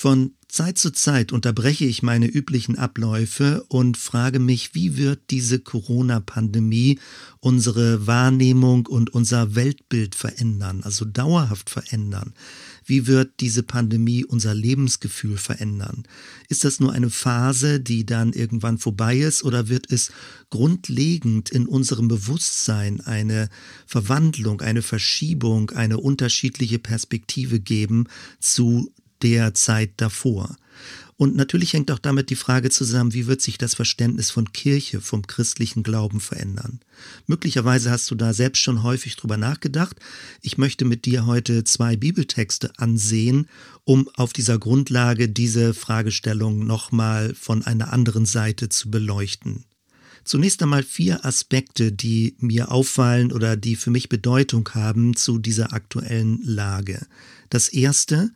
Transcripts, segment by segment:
Von Zeit zu Zeit unterbreche ich meine üblichen Abläufe und frage mich, wie wird diese Corona-Pandemie unsere Wahrnehmung und unser Weltbild verändern, also dauerhaft verändern? Wie wird diese Pandemie unser Lebensgefühl verändern? Ist das nur eine Phase, die dann irgendwann vorbei ist, oder wird es grundlegend in unserem Bewusstsein eine Verwandlung, eine Verschiebung, eine unterschiedliche Perspektive geben zu der Zeit davor. Und natürlich hängt auch damit die Frage zusammen, wie wird sich das Verständnis von Kirche, vom christlichen Glauben verändern. Möglicherweise hast du da selbst schon häufig drüber nachgedacht. Ich möchte mit dir heute zwei Bibeltexte ansehen, um auf dieser Grundlage diese Fragestellung nochmal von einer anderen Seite zu beleuchten. Zunächst einmal vier Aspekte, die mir auffallen oder die für mich Bedeutung haben zu dieser aktuellen Lage. Das erste,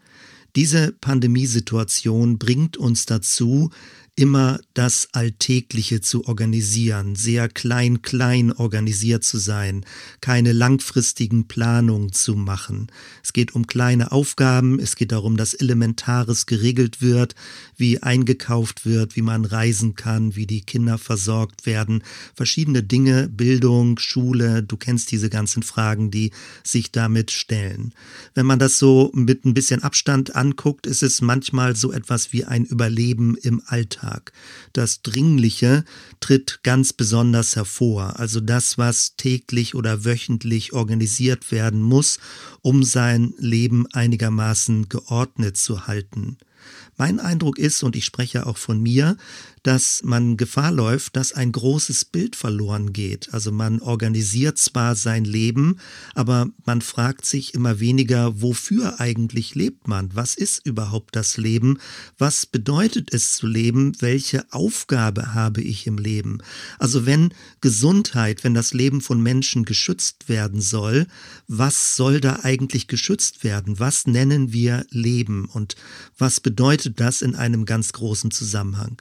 diese Pandemiesituation bringt uns dazu, immer das Alltägliche zu organisieren, sehr klein-klein organisiert zu sein, keine langfristigen Planungen zu machen. Es geht um kleine Aufgaben, es geht darum, dass Elementares geregelt wird, wie eingekauft wird, wie man reisen kann, wie die Kinder versorgt werden, verschiedene Dinge, Bildung, Schule, du kennst diese ganzen Fragen, die sich damit stellen. Wenn man das so mit ein bisschen Abstand anguckt, ist es manchmal so etwas wie ein Überleben im Alltag. Alltag. Das Dringliche tritt ganz besonders hervor, also das, was täglich oder wöchentlich organisiert werden muss, um sein Leben einigermaßen geordnet zu halten. Mein Eindruck ist, und ich spreche auch von mir, dass man Gefahr läuft, dass ein großes Bild verloren geht. Also man organisiert zwar sein Leben, aber man fragt sich immer weniger, wofür eigentlich lebt man? Was ist überhaupt das Leben? Was bedeutet es zu leben? Welche Aufgabe habe ich im Leben? Also wenn Gesundheit, wenn das Leben von Menschen geschützt werden soll, was soll da eigentlich geschützt werden? Was nennen wir Leben? Und was bedeutet das in einem ganz großen Zusammenhang?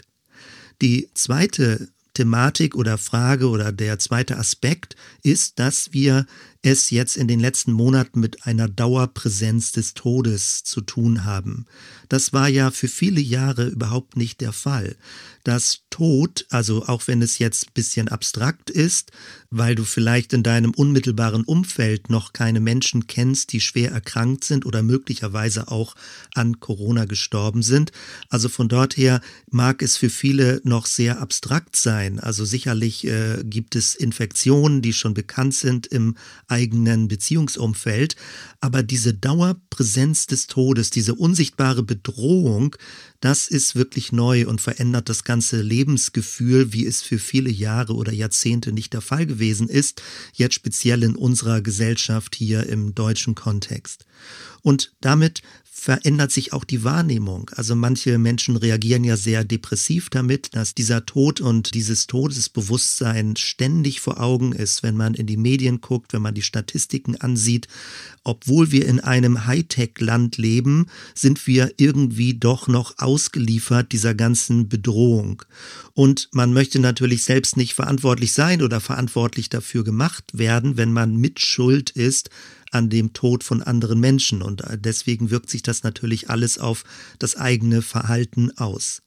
Die zweite Thematik oder Frage oder der zweite Aspekt ist, dass wir es jetzt in den letzten Monaten mit einer Dauerpräsenz des Todes zu tun haben. Das war ja für viele Jahre überhaupt nicht der Fall. Das Tod, also auch wenn es jetzt ein bisschen abstrakt ist, weil du vielleicht in deinem unmittelbaren Umfeld noch keine Menschen kennst, die schwer erkrankt sind oder möglicherweise auch an Corona gestorben sind. Also von dort her mag es für viele noch sehr abstrakt sein. Also sicherlich äh, gibt es Infektionen, die schon bekannt sind im eigenen Beziehungsumfeld, aber diese Dauerpräsenz des Todes, diese unsichtbare Bedrohung, das ist wirklich neu und verändert das ganze Lebensgefühl, wie es für viele Jahre oder Jahrzehnte nicht der Fall gewesen ist, jetzt speziell in unserer Gesellschaft hier im deutschen Kontext. Und damit verändert sich auch die Wahrnehmung. Also manche Menschen reagieren ja sehr depressiv damit, dass dieser Tod und dieses Todesbewusstsein ständig vor Augen ist, wenn man in die Medien guckt, wenn man die Statistiken ansieht. Obwohl wir in einem Hightech-Land leben, sind wir irgendwie doch noch ausgeliefert dieser ganzen Bedrohung. Und man möchte natürlich selbst nicht verantwortlich sein oder verantwortlich dafür gemacht werden, wenn man mitschuld ist an dem Tod von anderen Menschen und deswegen wirkt sich das natürlich alles auf das eigene Verhalten aus.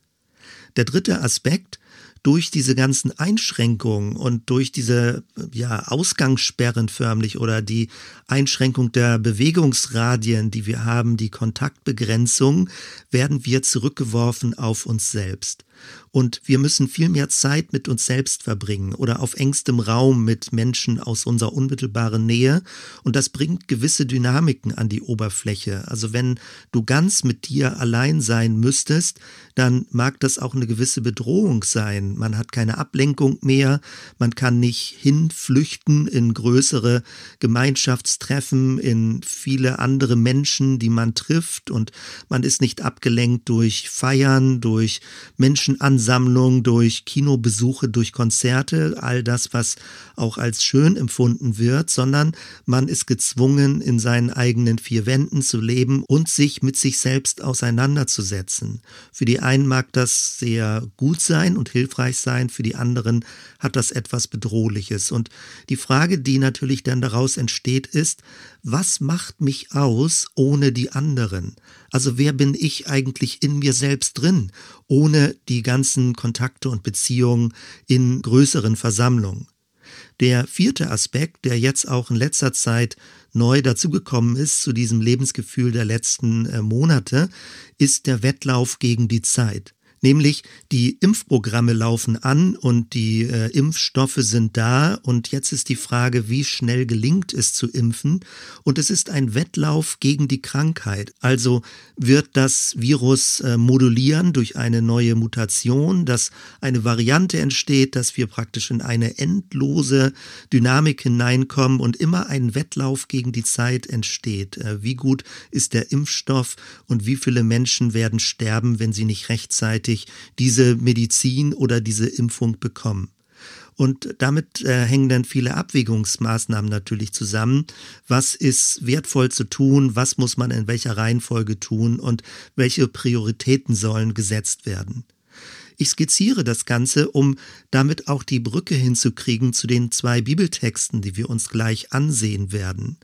Der dritte Aspekt, durch diese ganzen Einschränkungen und durch diese ja, Ausgangssperren förmlich oder die Einschränkung der Bewegungsradien, die wir haben, die Kontaktbegrenzung, werden wir zurückgeworfen auf uns selbst. Und wir müssen viel mehr Zeit mit uns selbst verbringen oder auf engstem Raum mit Menschen aus unserer unmittelbaren Nähe. Und das bringt gewisse Dynamiken an die Oberfläche. Also wenn du ganz mit dir allein sein müsstest, dann mag das auch eine gewisse Bedrohung sein. Man hat keine Ablenkung mehr, man kann nicht hinflüchten in größere Gemeinschaftstreffen, in viele andere Menschen, die man trifft und man ist nicht abgelenkt durch Feiern, durch Menschen, Menschenansammlung, durch Kinobesuche, durch Konzerte, all das, was auch als schön empfunden wird, sondern man ist gezwungen, in seinen eigenen vier Wänden zu leben und sich mit sich selbst auseinanderzusetzen. Für die einen mag das sehr gut sein und hilfreich sein, für die anderen hat das etwas Bedrohliches. Und die Frage, die natürlich dann daraus entsteht, ist, was macht mich aus ohne die anderen? Also wer bin ich eigentlich in mir selbst drin, ohne die ganzen Kontakte und Beziehungen in größeren Versammlungen? Der vierte Aspekt, der jetzt auch in letzter Zeit neu dazugekommen ist zu diesem Lebensgefühl der letzten äh, Monate, ist der Wettlauf gegen die Zeit. Nämlich die Impfprogramme laufen an und die äh, Impfstoffe sind da und jetzt ist die Frage, wie schnell gelingt es zu impfen und es ist ein Wettlauf gegen die Krankheit. Also wird das Virus äh, modulieren durch eine neue Mutation, dass eine Variante entsteht, dass wir praktisch in eine endlose Dynamik hineinkommen und immer ein Wettlauf gegen die Zeit entsteht. Äh, wie gut ist der Impfstoff und wie viele Menschen werden sterben, wenn sie nicht rechtzeitig rechtzeitig diese Medizin oder diese Impfung bekommen. Und damit äh, hängen dann viele Abwägungsmaßnahmen natürlich zusammen. Was ist wertvoll zu tun? Was muss man in welcher Reihenfolge tun? Und welche Prioritäten sollen gesetzt werden? Ich skizziere das Ganze, um damit auch die Brücke hinzukriegen zu den zwei Bibeltexten, die wir uns gleich ansehen werden.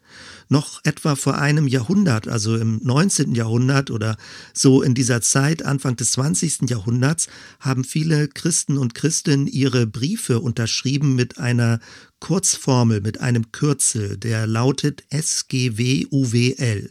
Noch etwa vor einem Jahrhundert, also im 19. Jahrhundert oder so in dieser Zeit, Anfang des 20. Jahrhunderts, haben viele Christen und Christinnen ihre Briefe unterschrieben mit einer Kurzformel, mit einem Kürzel, der lautet SGWUWL.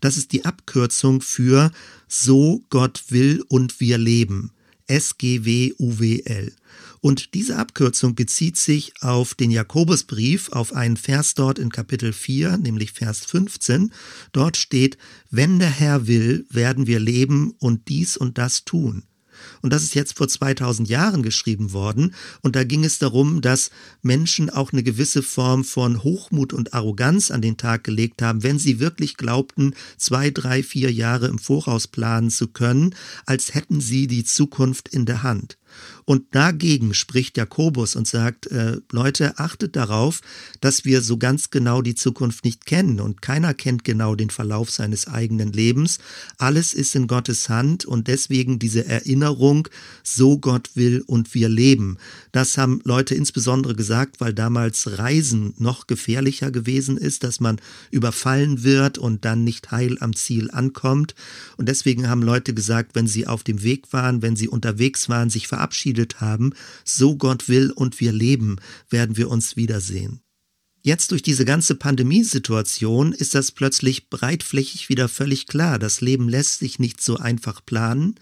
Das ist die Abkürzung für So Gott will und wir leben. SGWUWL. Und diese Abkürzung bezieht sich auf den Jakobusbrief, auf einen Vers dort in Kapitel 4, nämlich Vers 15. Dort steht, wenn der Herr will, werden wir leben und dies und das tun. Und das ist jetzt vor 2000 Jahren geschrieben worden. Und da ging es darum, dass Menschen auch eine gewisse Form von Hochmut und Arroganz an den Tag gelegt haben, wenn sie wirklich glaubten, zwei, drei, vier Jahre im Voraus planen zu können, als hätten sie die Zukunft in der Hand. Und dagegen spricht Jakobus und sagt, äh, Leute, achtet darauf, dass wir so ganz genau die Zukunft nicht kennen und keiner kennt genau den Verlauf seines eigenen Lebens. Alles ist in Gottes Hand und deswegen diese Erinnerung, so Gott will und wir leben. Das haben Leute insbesondere gesagt, weil damals Reisen noch gefährlicher gewesen ist, dass man überfallen wird und dann nicht heil am Ziel ankommt. Und deswegen haben Leute gesagt, wenn sie auf dem Weg waren, wenn sie unterwegs waren, sich verabschiedet verabschiedet haben, so Gott will und wir leben, werden wir uns wiedersehen. Jetzt durch diese ganze Pandemiesituation ist das plötzlich breitflächig wieder völlig klar. Das Leben lässt sich nicht so einfach planen.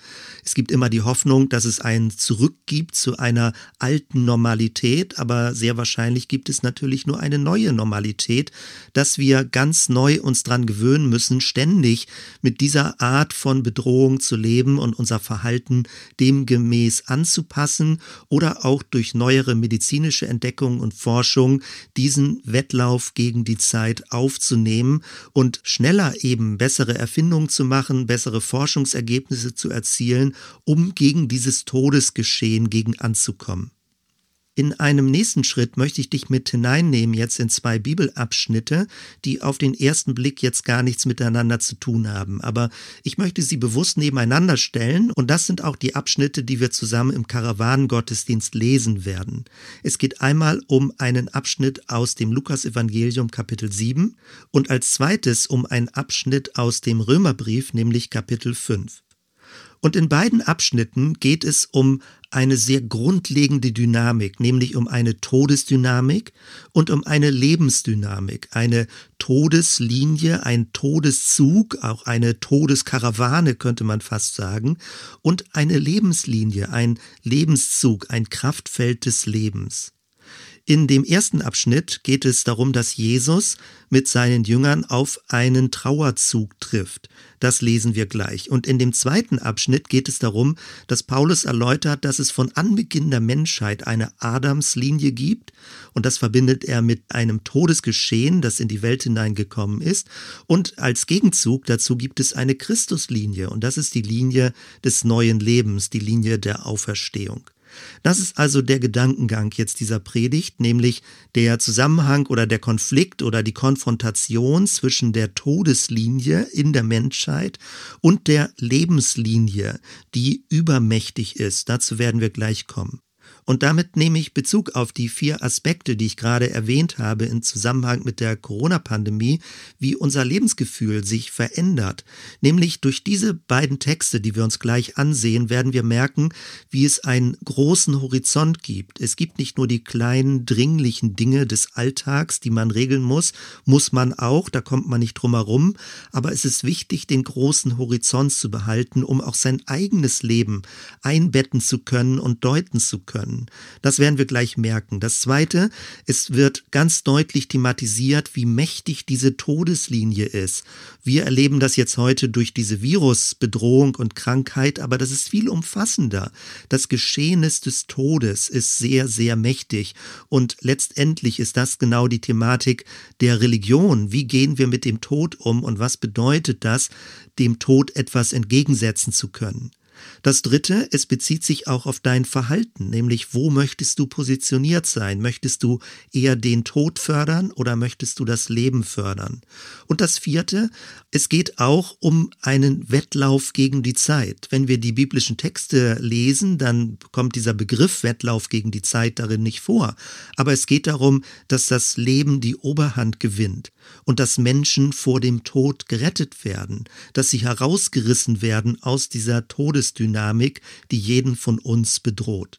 Es gibt immer die Hoffnung, dass es einen Zurück gibt zu einer alten Normalität, aber sehr wahrscheinlich gibt es natürlich nur eine neue Normalität, dass wir ganz neu uns dran gewöhnen müssen, ständig mit dieser Art von Bedrohung zu leben und unser Verhalten demgemäß anzupassen oder auch durch neuere medizinische Entdeckungen und Forschung diesen Wettlauf gegen die Zeit aufzunehmen und schneller eben bessere Erfindungen zu machen, bessere Forschungsergebnisse zu erzielen, um gegen dieses Todesgeschehen gegen anzukommen. In einem nächsten Schritt möchte ich dich mit hineinnehmen jetzt in zwei Bibelabschnitte, die auf den ersten Blick jetzt gar nichts miteinander zu tun haben. Aber ich möchte sie bewusst nebeneinander stellen und das sind auch die Abschnitte, die wir zusammen im Karawanengottesdienst lesen werden. Es geht einmal um einen Abschnitt aus dem Lukasevangelium Kapitel 7 und als zweites um einen Abschnitt aus dem Römerbrief, nämlich Kapitel 5. Und in beiden Abschnitten geht es um eine sehr grundlegende Dynamik, nämlich um eine Todesdynamik und um eine Lebensdynamik, eine Todeslinie, ein Todeszug, auch eine Todeskarawane könnte man fast sagen, und eine Lebenslinie, ein Lebenszug, ein Kraftfeld des Lebens. In dem ersten Abschnitt geht es darum, dass Jesus mit seinen Jüngern auf einen Trauerzug trifft. Das lesen wir gleich. Und in dem zweiten Abschnitt geht es darum, dass Paulus erläutert, dass es von Anbeginn der Menschheit eine Adamslinie gibt. Und das verbindet er mit einem Todesgeschehen, das in die Welt hineingekommen ist. Und als Gegenzug dazu gibt es eine Christuslinie. Und das ist die Linie des neuen Lebens, die Linie der Auferstehung. Das ist also der Gedankengang jetzt dieser Predigt, nämlich der Zusammenhang oder der Konflikt oder die Konfrontation zwischen der Todeslinie in der Menschheit und der Lebenslinie, die übermächtig ist. Dazu werden wir gleich kommen. Und damit nehme ich Bezug auf die vier Aspekte, die ich gerade erwähnt habe im Zusammenhang mit der Corona-Pandemie, wie unser Lebensgefühl sich verändert. Nämlich durch diese beiden Texte, die wir uns gleich ansehen, werden wir merken, wie es einen großen Horizont gibt. Es gibt nicht nur die kleinen, dringlichen Dinge des Alltags, die man regeln muss, muss man auch, da kommt man nicht drum herum, aber es ist wichtig, den großen Horizont zu behalten, um auch sein eigenes Leben einbetten zu können und deuten zu können können. Das werden wir gleich merken. Das Zweite, es wird ganz deutlich thematisiert, wie mächtig diese Todeslinie ist. Wir erleben das jetzt heute durch diese Virusbedrohung und Krankheit, aber das ist viel umfassender. Das Geschehnis des Todes ist sehr, sehr mächtig und letztendlich ist das genau die Thematik der Religion. Wie gehen wir mit dem Tod um und was bedeutet das, dem Tod etwas entgegensetzen zu können? Das dritte, es bezieht sich auch auf dein Verhalten, nämlich wo möchtest du positioniert sein? Möchtest du eher den Tod fördern oder möchtest du das Leben fördern? Und das vierte, es geht auch um einen Wettlauf gegen die Zeit. Wenn wir die biblischen Texte lesen, dann kommt dieser Begriff Wettlauf gegen die Zeit darin nicht vor. Aber es geht darum, dass das Leben die Oberhand gewinnt und dass Menschen vor dem Tod gerettet werden, dass sie herausgerissen werden aus dieser Todesdynamik, die jeden von uns bedroht.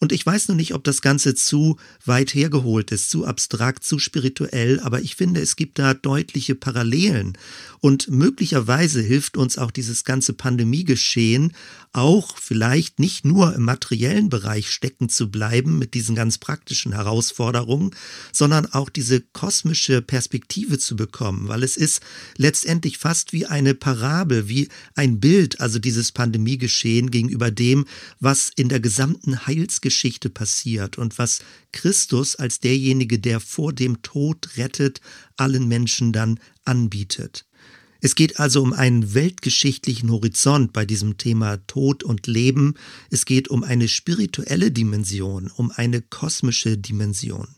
Und ich weiß noch nicht, ob das Ganze zu weit hergeholt ist, zu abstrakt, zu spirituell, aber ich finde, es gibt da deutliche Parallelen. Und möglicherweise hilft uns auch dieses ganze Pandemiegeschehen auch vielleicht nicht nur im materiellen Bereich stecken zu bleiben mit diesen ganz praktischen Herausforderungen, sondern auch diese kosmische Perspektive zu bekommen, weil es ist letztendlich fast wie eine Parabel, wie ein Bild, also dieses Pandemiegeschehen gegenüber dem, was in der gesamten Heilsgeschichte Geschichte passiert und was Christus als derjenige, der vor dem Tod rettet, allen Menschen dann anbietet. Es geht also um einen weltgeschichtlichen Horizont bei diesem Thema Tod und Leben. Es geht um eine spirituelle Dimension, um eine kosmische Dimension.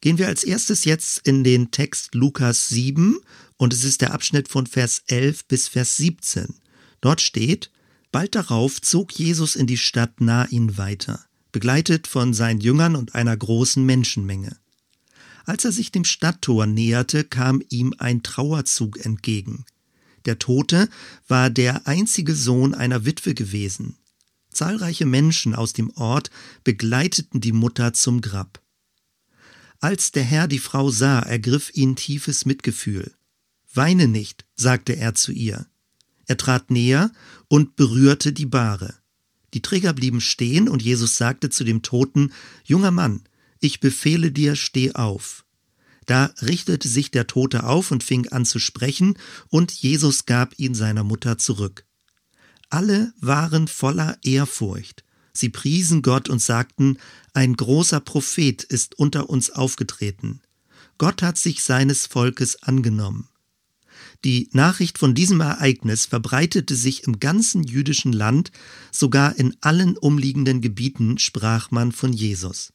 Gehen wir als erstes jetzt in den Text Lukas 7 und es ist der Abschnitt von Vers 11 bis Vers 17. Dort steht, Bald darauf zog Jesus in die Stadt Nain weiter begleitet von seinen Jüngern und einer großen Menschenmenge. Als er sich dem Stadttor näherte, kam ihm ein Trauerzug entgegen. Der Tote war der einzige Sohn einer Witwe gewesen. Zahlreiche Menschen aus dem Ort begleiteten die Mutter zum Grab. Als der Herr die Frau sah, ergriff ihn tiefes Mitgefühl. Weine nicht, sagte er zu ihr. Er trat näher und berührte die Bahre. Die Träger blieben stehen und Jesus sagte zu dem Toten, Junger Mann, ich befehle dir, steh auf. Da richtete sich der Tote auf und fing an zu sprechen, und Jesus gab ihn seiner Mutter zurück. Alle waren voller Ehrfurcht. Sie priesen Gott und sagten, ein großer Prophet ist unter uns aufgetreten. Gott hat sich seines Volkes angenommen. Die Nachricht von diesem Ereignis verbreitete sich im ganzen jüdischen Land, sogar in allen umliegenden Gebieten sprach man von Jesus.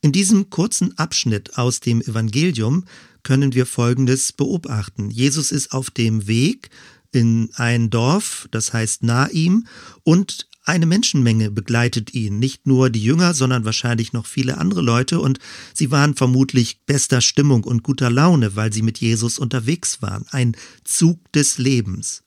In diesem kurzen Abschnitt aus dem Evangelium können wir Folgendes beobachten. Jesus ist auf dem Weg in ein Dorf, das heißt Naim, und eine Menschenmenge begleitet ihn, nicht nur die Jünger, sondern wahrscheinlich noch viele andere Leute, und sie waren vermutlich bester Stimmung und guter Laune, weil sie mit Jesus unterwegs waren, ein Zug des Lebens.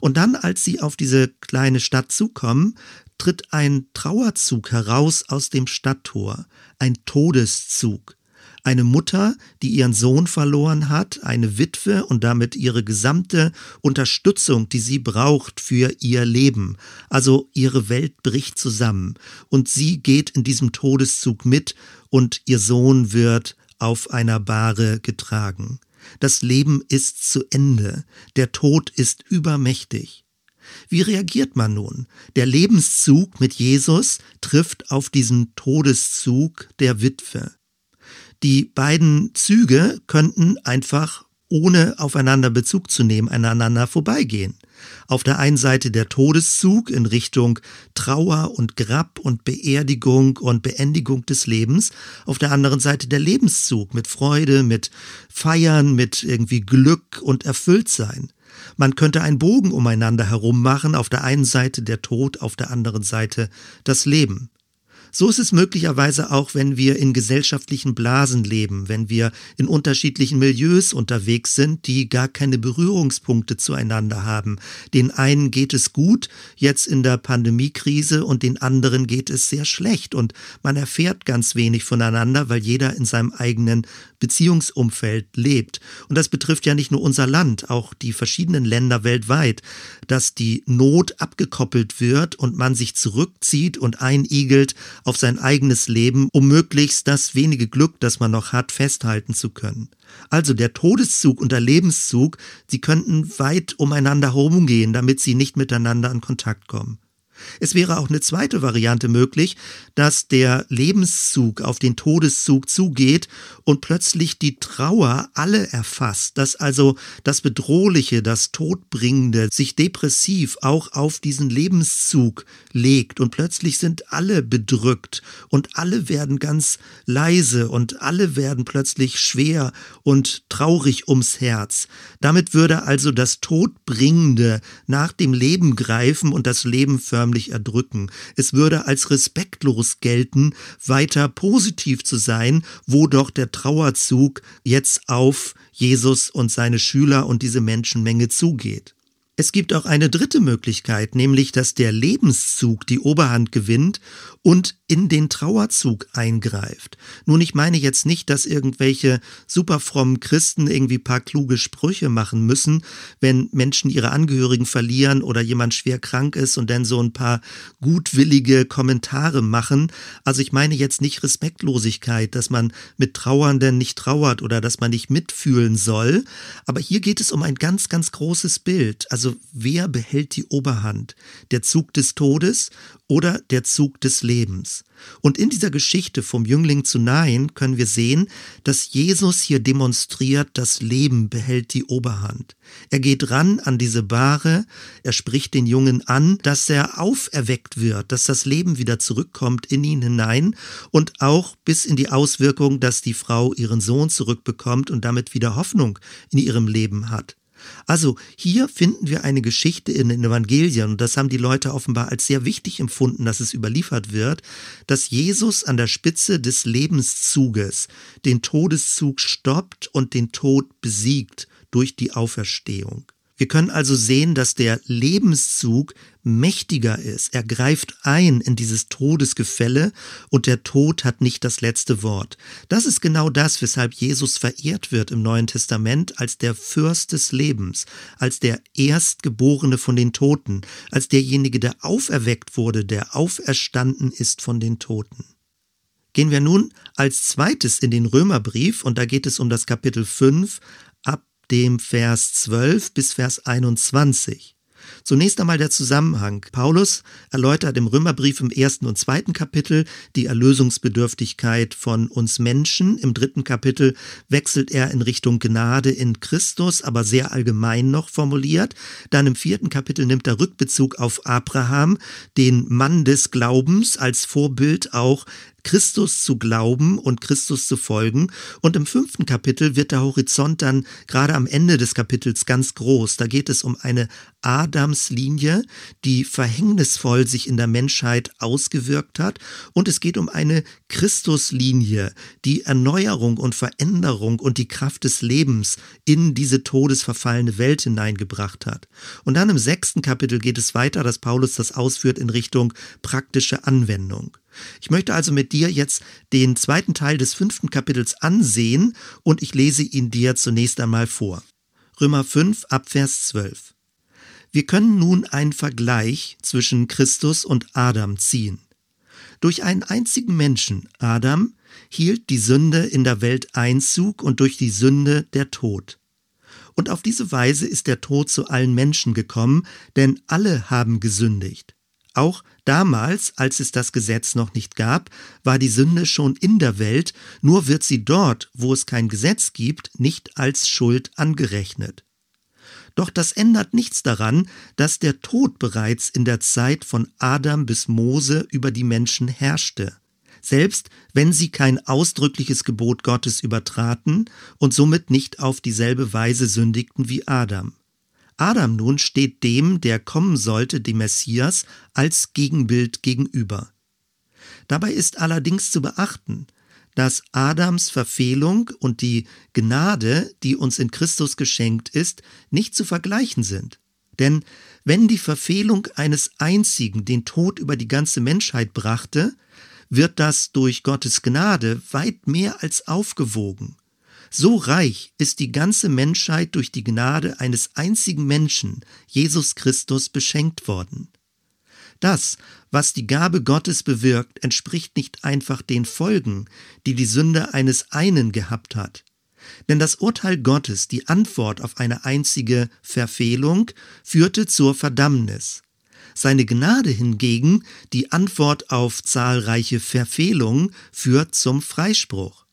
Und dann, als sie auf diese kleine Stadt zukommen, tritt ein Trauerzug heraus aus dem Stadttor, ein Todeszug. Eine Mutter, die ihren Sohn verloren hat, eine Witwe und damit ihre gesamte Unterstützung, die sie braucht für ihr Leben. Also ihre Welt bricht zusammen und sie geht in diesem Todeszug mit und ihr Sohn wird auf einer Bahre getragen. Das Leben ist zu Ende, der Tod ist übermächtig. Wie reagiert man nun? Der Lebenszug mit Jesus trifft auf diesen Todeszug der Witwe. Die beiden Züge könnten einfach ohne aufeinander Bezug zu nehmen, aneinander vorbeigehen. Auf der einen Seite der Todeszug in Richtung Trauer und Grab und Beerdigung und Beendigung des Lebens, auf der anderen Seite der Lebenszug mit Freude, mit Feiern, mit irgendwie Glück und Erfülltsein. Man könnte einen Bogen umeinander herum machen, auf der einen Seite der Tod, auf der anderen Seite das Leben. So ist es möglicherweise auch, wenn wir in gesellschaftlichen Blasen leben, wenn wir in unterschiedlichen Milieus unterwegs sind, die gar keine Berührungspunkte zueinander haben. Den einen geht es gut, jetzt in der Pandemiekrise, und den anderen geht es sehr schlecht. Und man erfährt ganz wenig voneinander, weil jeder in seinem eigenen Beziehungsumfeld lebt. Und das betrifft ja nicht nur unser Land, auch die verschiedenen Länder weltweit, dass die Not abgekoppelt wird und man sich zurückzieht und einigelt auf sein eigenes Leben, um möglichst das wenige Glück, das man noch hat, festhalten zu können. Also der Todeszug und der Lebenszug, sie könnten weit umeinander herumgehen, damit sie nicht miteinander in Kontakt kommen. Es wäre auch eine zweite Variante möglich, dass der Lebenszug auf den Todeszug zugeht und plötzlich die Trauer alle erfasst, dass also das Bedrohliche, das Todbringende sich depressiv auch auf diesen Lebenszug legt und plötzlich sind alle bedrückt und alle werden ganz leise und alle werden plötzlich schwer und traurig ums Herz. Damit würde also das Todbringende nach dem Leben greifen und das Leben förmlich förmlich erdrücken. Es würde als respektlos gelten, weiter positiv zu sein, wo doch der Trauerzug jetzt auf Jesus und seine Schüler und diese Menschenmenge zugeht. Es gibt auch eine dritte Möglichkeit, nämlich dass der Lebenszug die Oberhand gewinnt und in den Trauerzug eingreift. Nun, ich meine jetzt nicht, dass irgendwelche superfrommen Christen irgendwie paar kluge Sprüche machen müssen, wenn Menschen ihre Angehörigen verlieren oder jemand schwer krank ist und dann so ein paar gutwillige Kommentare machen. Also ich meine jetzt nicht Respektlosigkeit, dass man mit Trauernden nicht trauert oder dass man nicht mitfühlen soll, aber hier geht es um ein ganz, ganz großes Bild. Also also wer behält die Oberhand? Der Zug des Todes oder der Zug des Lebens? Und in dieser Geschichte vom Jüngling zu Nain können wir sehen, dass Jesus hier demonstriert, das Leben behält die Oberhand. Er geht ran an diese Bahre, er spricht den Jungen an, dass er auferweckt wird, dass das Leben wieder zurückkommt in ihn hinein und auch bis in die Auswirkung, dass die Frau ihren Sohn zurückbekommt und damit wieder Hoffnung in ihrem Leben hat. Also hier finden wir eine Geschichte in den Evangelien, und das haben die Leute offenbar als sehr wichtig empfunden, dass es überliefert wird, dass Jesus an der Spitze des Lebenszuges den Todeszug stoppt und den Tod besiegt durch die Auferstehung. Wir können also sehen, dass der Lebenszug mächtiger ist. Er greift ein in dieses Todesgefälle und der Tod hat nicht das letzte Wort. Das ist genau das, weshalb Jesus verehrt wird im Neuen Testament als der Fürst des Lebens, als der Erstgeborene von den Toten, als derjenige, der auferweckt wurde, der auferstanden ist von den Toten. Gehen wir nun als zweites in den Römerbrief und da geht es um das Kapitel 5 ab dem Vers 12 bis Vers 21. Zunächst einmal der Zusammenhang. Paulus erläutert im Römerbrief im ersten und zweiten Kapitel die Erlösungsbedürftigkeit von uns Menschen. Im dritten Kapitel wechselt er in Richtung Gnade in Christus, aber sehr allgemein noch formuliert. Dann im vierten Kapitel nimmt er Rückbezug auf Abraham, den Mann des Glaubens, als Vorbild auch Christus zu glauben und Christus zu folgen. Und im fünften Kapitel wird der Horizont dann gerade am Ende des Kapitels ganz groß. Da geht es um eine Adams Adamslinie, die verhängnisvoll sich in der Menschheit ausgewirkt hat. Und es geht um eine Christuslinie, die Erneuerung und Veränderung und die Kraft des Lebens in diese todesverfallene Welt hineingebracht hat. Und dann im sechsten Kapitel geht es weiter, dass Paulus das ausführt in Richtung praktische Anwendung. Ich möchte also mit dir jetzt den zweiten Teil des fünften Kapitels ansehen und ich lese ihn dir zunächst einmal vor. Römer 5 Abvers 12. Wir können nun einen Vergleich zwischen Christus und Adam ziehen. Durch einen einzigen Menschen, Adam, hielt die Sünde in der Welt Einzug und durch die Sünde der Tod. Und auf diese Weise ist der Tod zu allen Menschen gekommen, denn alle haben gesündigt. Auch damals, als es das Gesetz noch nicht gab, war die Sünde schon in der Welt, nur wird sie dort, wo es kein Gesetz gibt, nicht als Schuld angerechnet. Doch das ändert nichts daran, dass der Tod bereits in der Zeit von Adam bis Mose über die Menschen herrschte, selbst wenn sie kein ausdrückliches Gebot Gottes übertraten und somit nicht auf dieselbe Weise sündigten wie Adam. Adam nun steht dem, der kommen sollte, dem Messias, als Gegenbild gegenüber. Dabei ist allerdings zu beachten, dass Adams Verfehlung und die Gnade, die uns in Christus geschenkt ist, nicht zu vergleichen sind. Denn wenn die Verfehlung eines einzigen den Tod über die ganze Menschheit brachte, wird das durch Gottes Gnade weit mehr als aufgewogen. So reich ist die ganze Menschheit durch die Gnade eines einzigen Menschen, Jesus Christus, beschenkt worden. Das, was die Gabe Gottes bewirkt, entspricht nicht einfach den Folgen, die die Sünde eines einen gehabt hat. Denn das Urteil Gottes, die Antwort auf eine einzige Verfehlung, führte zur Verdammnis. Seine Gnade hingegen, die Antwort auf zahlreiche Verfehlungen, führt zum Freispruch.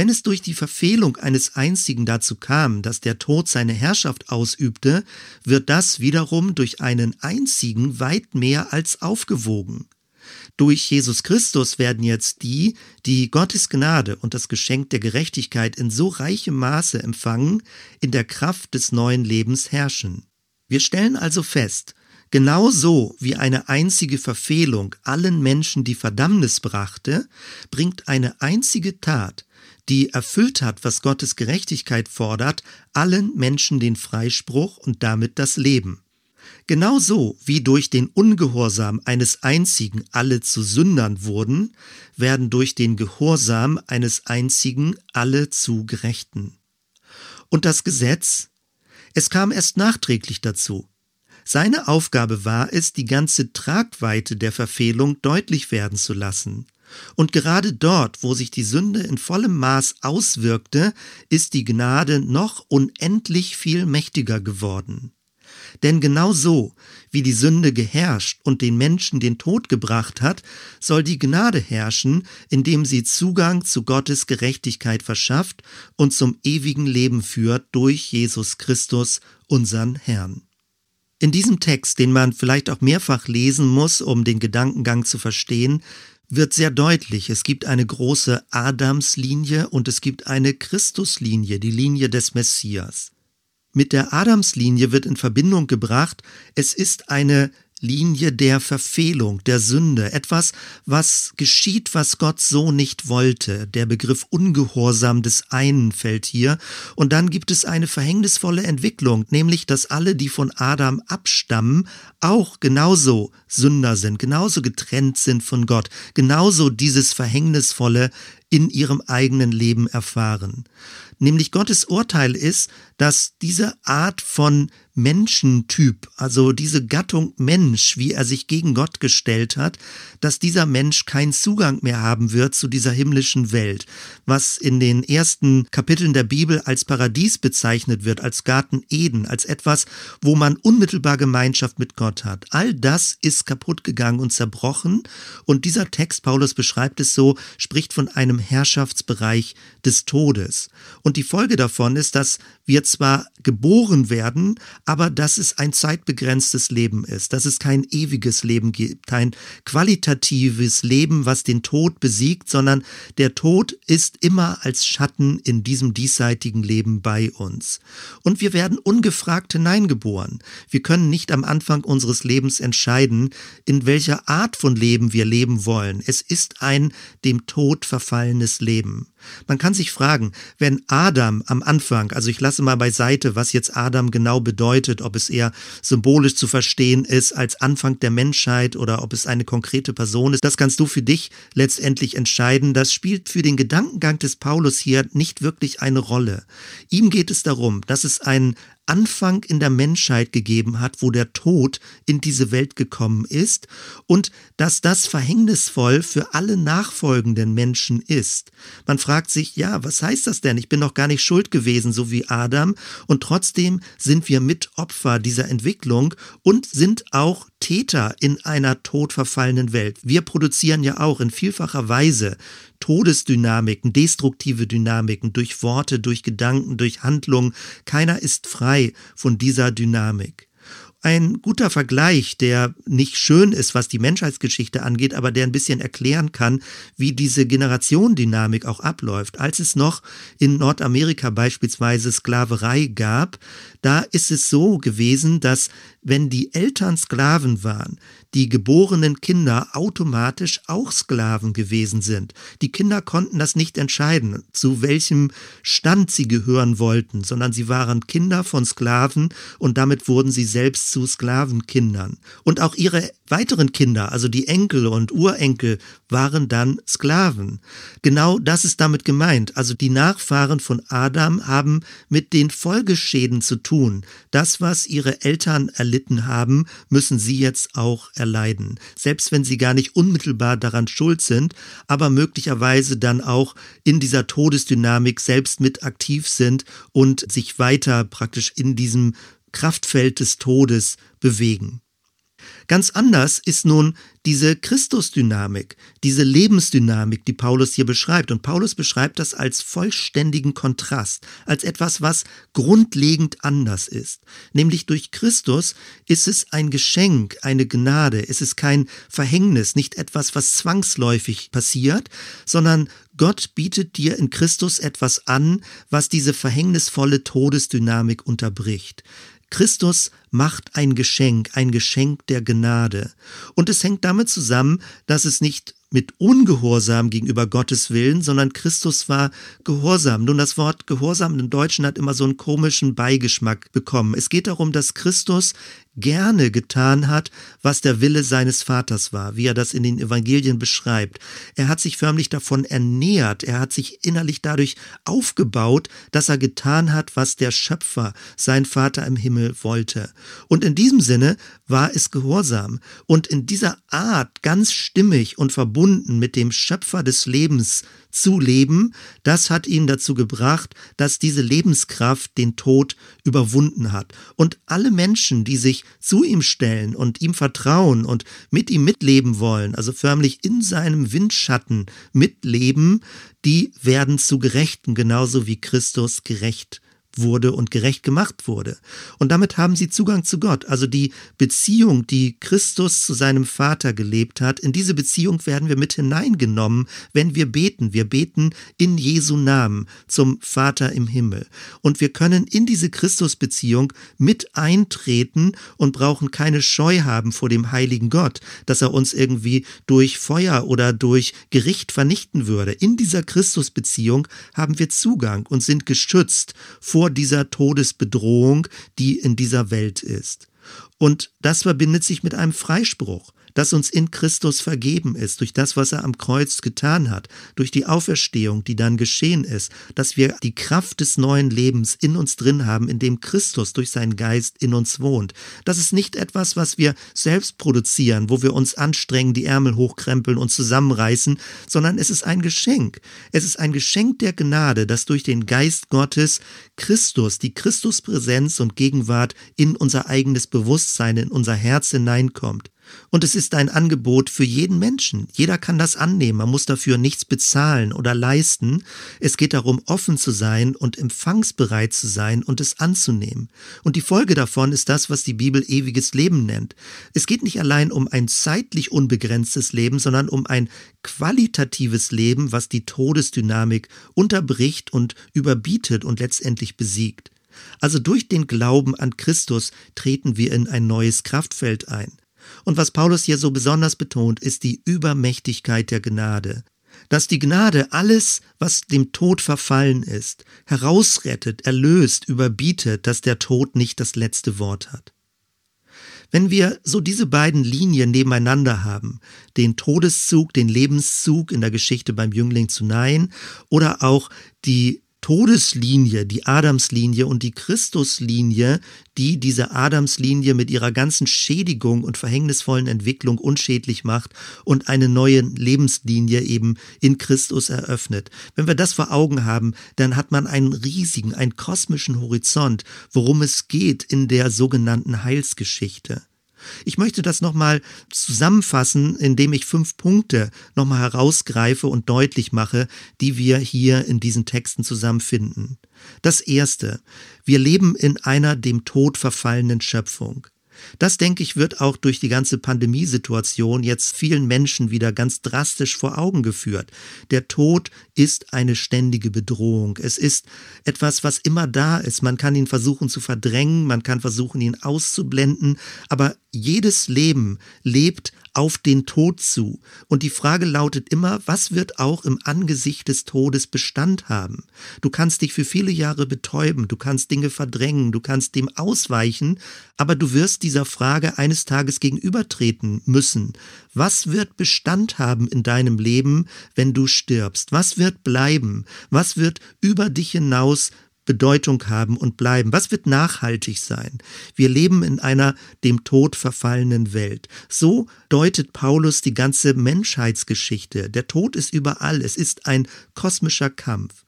Wenn es durch die Verfehlung eines einzigen dazu kam, dass der Tod seine Herrschaft ausübte, wird das wiederum durch einen einzigen weit mehr als aufgewogen. Durch Jesus Christus werden jetzt die, die Gottes Gnade und das Geschenk der Gerechtigkeit in so reichem Maße empfangen, in der Kraft des neuen Lebens herrschen. Wir stellen also fest, Genauso wie eine einzige Verfehlung allen Menschen die Verdammnis brachte, bringt eine einzige Tat, die erfüllt hat, was Gottes Gerechtigkeit fordert, allen Menschen den Freispruch und damit das Leben. Genauso wie durch den Ungehorsam eines einzigen alle zu Sündern wurden, werden durch den Gehorsam eines einzigen alle zu Gerechten. Und das Gesetz? Es kam erst nachträglich dazu. Seine Aufgabe war es, die ganze Tragweite der Verfehlung deutlich werden zu lassen. Und gerade dort, wo sich die Sünde in vollem Maß auswirkte, ist die Gnade noch unendlich viel mächtiger geworden. Denn genau so, wie die Sünde geherrscht und den Menschen den Tod gebracht hat, soll die Gnade herrschen, indem sie Zugang zu Gottes Gerechtigkeit verschafft und zum ewigen Leben führt durch Jesus Christus, unseren Herrn. In diesem Text, den man vielleicht auch mehrfach lesen muss, um den Gedankengang zu verstehen, wird sehr deutlich, es gibt eine große Adamslinie und es gibt eine Christuslinie, die Linie des Messias. Mit der Adamslinie wird in Verbindung gebracht, es ist eine Linie der Verfehlung, der Sünde, etwas, was geschieht, was Gott so nicht wollte. Der Begriff Ungehorsam des einen fällt hier. Und dann gibt es eine verhängnisvolle Entwicklung, nämlich, dass alle, die von Adam abstammen, auch genauso Sünder sind, genauso getrennt sind von Gott, genauso dieses Verhängnisvolle in ihrem eigenen Leben erfahren. Nämlich Gottes Urteil ist, dass diese Art von Menschentyp, also diese Gattung Mensch, wie er sich gegen Gott gestellt hat, dass dieser Mensch keinen Zugang mehr haben wird zu dieser himmlischen Welt, was in den ersten Kapiteln der Bibel als Paradies bezeichnet wird, als Garten Eden, als etwas, wo man unmittelbar Gemeinschaft mit Gott hat. All das ist kaputt gegangen und zerbrochen und dieser Text, Paulus beschreibt es so, spricht von einem Herrschaftsbereich des Todes. Und die Folge davon ist, dass wir zwar geboren werden, aber dass es ein zeitbegrenztes Leben ist, dass es kein ewiges Leben gibt, kein qualitatives Leben, was den Tod besiegt, sondern der Tod ist immer als Schatten in diesem diesseitigen Leben bei uns. Und wir werden ungefragt hineingeboren. Wir können nicht am Anfang unseres Lebens entscheiden, in welcher Art von Leben wir leben wollen. Es ist ein dem Tod verfallenes Leben. Man kann sich fragen, wenn Adam am Anfang, also ich lasse mal beiseite, was jetzt Adam genau bedeutet, ob es eher symbolisch zu verstehen ist als Anfang der Menschheit oder ob es eine konkrete Person ist, das kannst du für dich letztendlich entscheiden. Das spielt für den Gedankengang des Paulus hier nicht wirklich eine Rolle. Ihm geht es darum, dass es ein Anfang in der Menschheit gegeben hat, wo der Tod in diese Welt gekommen ist und dass das verhängnisvoll für alle nachfolgenden Menschen ist. Man fragt sich, ja, was heißt das denn? Ich bin doch gar nicht schuld gewesen, so wie Adam, und trotzdem sind wir Mitopfer dieser Entwicklung und sind auch Täter in einer todverfallenen Welt. Wir produzieren ja auch in vielfacher Weise Todesdynamiken, destruktive Dynamiken durch Worte, durch Gedanken, durch Handlungen. Keiner ist frei von dieser Dynamik. Ein guter Vergleich, der nicht schön ist, was die Menschheitsgeschichte angeht, aber der ein bisschen erklären kann, wie diese Generationendynamik auch abläuft. Als es noch in Nordamerika beispielsweise Sklaverei gab, da ist es so gewesen, dass wenn die Eltern Sklaven waren, die geborenen Kinder automatisch auch Sklaven gewesen sind. Die Kinder konnten das nicht entscheiden, zu welchem Stand sie gehören wollten, sondern sie waren Kinder von Sklaven und damit wurden sie selbst zu Sklavenkindern. Und auch ihre weiteren Kinder, also die Enkel und Urenkel, waren dann Sklaven. Genau das ist damit gemeint. Also die Nachfahren von Adam haben mit den Folgeschäden zu tun. Das, was ihre Eltern erlitten haben, müssen sie jetzt auch erleiden. Selbst wenn sie gar nicht unmittelbar daran schuld sind, aber möglicherweise dann auch in dieser Todesdynamik selbst mit aktiv sind und sich weiter praktisch in diesem Kraftfeld des Todes bewegen. Ganz anders ist nun diese Christusdynamik, diese Lebensdynamik, die Paulus hier beschreibt. Und Paulus beschreibt das als vollständigen Kontrast, als etwas, was grundlegend anders ist. Nämlich durch Christus ist es ein Geschenk, eine Gnade. Es ist kein Verhängnis, nicht etwas, was zwangsläufig passiert, sondern Gott bietet dir in Christus etwas an, was diese verhängnisvolle Todesdynamik unterbricht. Christus macht ein Geschenk, ein Geschenk der Gnade. Und es hängt damit zusammen, dass es nicht mit Ungehorsam gegenüber Gottes Willen, sondern Christus war Gehorsam. Nun, das Wort Gehorsam im Deutschen hat immer so einen komischen Beigeschmack bekommen. Es geht darum, dass Christus gerne getan hat, was der Wille seines Vaters war, wie er das in den Evangelien beschreibt. Er hat sich förmlich davon ernährt, er hat sich innerlich dadurch aufgebaut, dass er getan hat, was der Schöpfer, sein Vater im Himmel wollte. Und in diesem Sinne war es Gehorsam. Und in dieser Art ganz stimmig und verbunden mit dem Schöpfer des Lebens zu leben, das hat ihn dazu gebracht, dass diese Lebenskraft den Tod überwunden hat. Und alle Menschen, die sich zu ihm stellen und ihm vertrauen und mit ihm mitleben wollen, also förmlich in seinem Windschatten mitleben, die werden zu Gerechten, genauso wie Christus gerecht wurde und gerecht gemacht wurde. Und damit haben sie Zugang zu Gott. Also die Beziehung, die Christus zu seinem Vater gelebt hat, in diese Beziehung werden wir mit hineingenommen, wenn wir beten. Wir beten in Jesu Namen zum Vater im Himmel. Und wir können in diese Christusbeziehung mit eintreten und brauchen keine Scheu haben vor dem heiligen Gott, dass er uns irgendwie durch Feuer oder durch Gericht vernichten würde. In dieser Christusbeziehung haben wir Zugang und sind geschützt vor vor dieser Todesbedrohung, die in dieser Welt ist. Und das verbindet sich mit einem Freispruch dass uns in Christus vergeben ist, durch das, was er am Kreuz getan hat, durch die Auferstehung, die dann geschehen ist, dass wir die Kraft des neuen Lebens in uns drin haben, in dem Christus durch seinen Geist in uns wohnt. Das ist nicht etwas, was wir selbst produzieren, wo wir uns anstrengen, die Ärmel hochkrempeln und zusammenreißen, sondern es ist ein Geschenk. Es ist ein Geschenk der Gnade, dass durch den Geist Gottes Christus, die Christuspräsenz und Gegenwart in unser eigenes Bewusstsein, in unser Herz hineinkommt. Und es ist ein Angebot für jeden Menschen. Jeder kann das annehmen. Man muss dafür nichts bezahlen oder leisten. Es geht darum, offen zu sein und empfangsbereit zu sein und es anzunehmen. Und die Folge davon ist das, was die Bibel ewiges Leben nennt. Es geht nicht allein um ein zeitlich unbegrenztes Leben, sondern um ein qualitatives Leben, was die Todesdynamik unterbricht und überbietet und letztendlich besiegt. Also durch den Glauben an Christus treten wir in ein neues Kraftfeld ein. Und was Paulus hier so besonders betont, ist die Übermächtigkeit der Gnade. Dass die Gnade alles, was dem Tod verfallen ist, herausrettet, erlöst, überbietet, dass der Tod nicht das letzte Wort hat. Wenn wir so diese beiden Linien nebeneinander haben, den Todeszug, den Lebenszug in der Geschichte beim Jüngling zu Nein oder auch die Todeslinie, die Adamslinie und die Christuslinie, die diese Adamslinie mit ihrer ganzen Schädigung und verhängnisvollen Entwicklung unschädlich macht und eine neue Lebenslinie eben in Christus eröffnet. Wenn wir das vor Augen haben, dann hat man einen riesigen, einen kosmischen Horizont, worum es geht in der sogenannten Heilsgeschichte. Ich möchte das nochmal zusammenfassen, indem ich fünf Punkte nochmal herausgreife und deutlich mache, die wir hier in diesen Texten zusammenfinden. Das erste. Wir leben in einer dem Tod verfallenen Schöpfung. Das, denke ich, wird auch durch die ganze Pandemiesituation jetzt vielen Menschen wieder ganz drastisch vor Augen geführt. Der Tod ist eine ständige Bedrohung. Es ist etwas, was immer da ist. Man kann ihn versuchen zu verdrängen, man kann versuchen, ihn auszublenden, aber jedes Leben lebt auf den Tod zu. Und die Frage lautet immer, was wird auch im Angesicht des Todes Bestand haben? Du kannst dich für viele Jahre betäuben, du kannst Dinge verdrängen, du kannst dem ausweichen, aber du wirst dieser Frage eines Tages gegenübertreten müssen. Was wird Bestand haben in deinem Leben, wenn du stirbst? Was wird bleiben? Was wird über dich hinaus Bedeutung haben und bleiben? Was wird nachhaltig sein? Wir leben in einer dem Tod verfallenen Welt. So deutet Paulus die ganze Menschheitsgeschichte. Der Tod ist überall. Es ist ein kosmischer Kampf.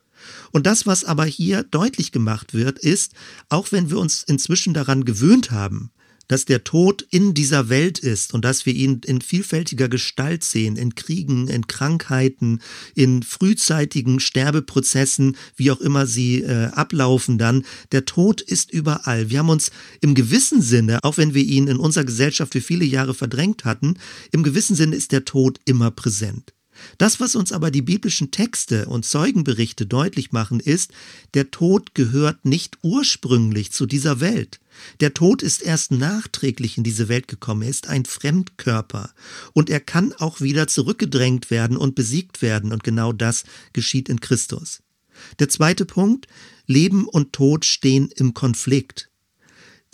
Und das, was aber hier deutlich gemacht wird, ist, auch wenn wir uns inzwischen daran gewöhnt haben, dass der Tod in dieser Welt ist und dass wir ihn in vielfältiger Gestalt sehen, in Kriegen, in Krankheiten, in frühzeitigen Sterbeprozessen, wie auch immer sie äh, ablaufen dann. Der Tod ist überall. Wir haben uns im gewissen Sinne, auch wenn wir ihn in unserer Gesellschaft für viele Jahre verdrängt hatten, im gewissen Sinne ist der Tod immer präsent. Das, was uns aber die biblischen Texte und Zeugenberichte deutlich machen, ist, der Tod gehört nicht ursprünglich zu dieser Welt. Der Tod ist erst nachträglich in diese Welt gekommen, er ist ein Fremdkörper und er kann auch wieder zurückgedrängt werden und besiegt werden und genau das geschieht in Christus. Der zweite Punkt, Leben und Tod stehen im Konflikt.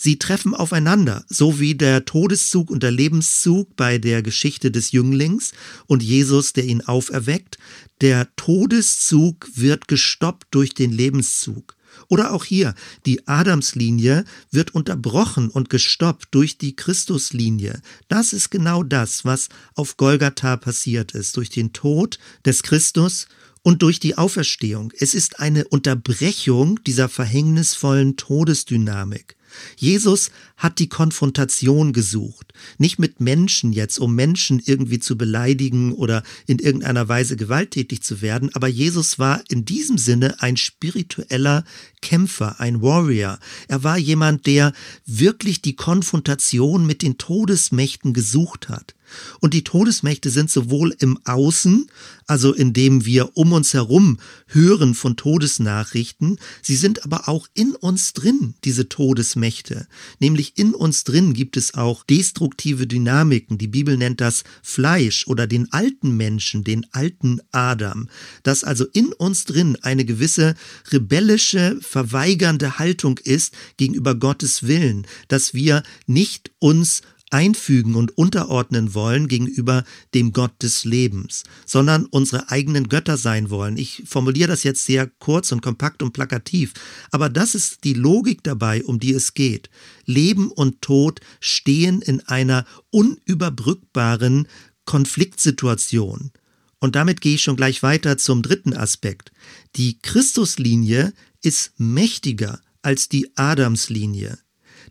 Sie treffen aufeinander, so wie der Todeszug und der Lebenszug bei der Geschichte des Jünglings und Jesus, der ihn auferweckt. Der Todeszug wird gestoppt durch den Lebenszug. Oder auch hier, die Adamslinie wird unterbrochen und gestoppt durch die Christuslinie. Das ist genau das, was auf Golgatha passiert ist, durch den Tod des Christus und durch die Auferstehung. Es ist eine Unterbrechung dieser verhängnisvollen Todesdynamik. Jesus hat die Konfrontation gesucht, nicht mit Menschen jetzt, um Menschen irgendwie zu beleidigen oder in irgendeiner Weise gewalttätig zu werden, aber Jesus war in diesem Sinne ein spiritueller Kämpfer, ein Warrior. Er war jemand, der wirklich die Konfrontation mit den Todesmächten gesucht hat. Und die Todesmächte sind sowohl im Außen, also indem wir um uns herum hören von Todesnachrichten, sie sind aber auch in uns drin, diese Todesmächte. Nämlich in uns drin gibt es auch destruktive Dynamiken. Die Bibel nennt das Fleisch oder den alten Menschen, den alten Adam. Dass also in uns drin eine gewisse rebellische, verweigernde Haltung ist gegenüber Gottes Willen, dass wir nicht uns einfügen und unterordnen wollen gegenüber dem Gott des Lebens, sondern unsere eigenen Götter sein wollen. Ich formuliere das jetzt sehr kurz und kompakt und plakativ, aber das ist die Logik dabei, um die es geht. Leben und Tod stehen in einer unüberbrückbaren Konfliktsituation. Und damit gehe ich schon gleich weiter zum dritten Aspekt. Die Christuslinie ist mächtiger als die Adamslinie.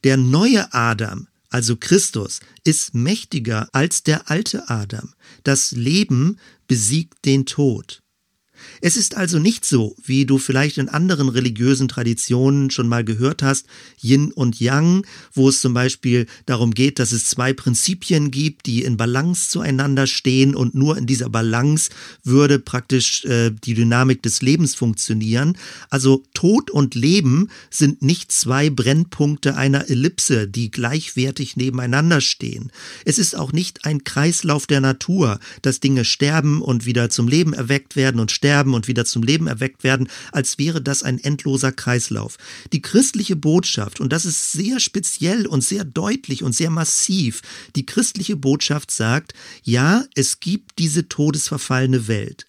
Der neue Adam also Christus, ist mächtiger als der alte Adam. Das Leben besiegt den Tod. Es ist also nicht so, wie du vielleicht in anderen religiösen Traditionen schon mal gehört hast, Yin und Yang, wo es zum Beispiel darum geht, dass es zwei Prinzipien gibt, die in Balance zueinander stehen und nur in dieser Balance würde praktisch äh, die Dynamik des Lebens funktionieren. Also Tod und Leben sind nicht zwei Brennpunkte einer Ellipse, die gleichwertig nebeneinander stehen. Es ist auch nicht ein Kreislauf der Natur, dass Dinge sterben und wieder zum Leben erweckt werden und sterben sterben und wieder zum Leben erweckt werden, als wäre das ein endloser Kreislauf. Die christliche Botschaft, und das ist sehr speziell und sehr deutlich und sehr massiv, die christliche Botschaft sagt, ja, es gibt diese todesverfallene Welt.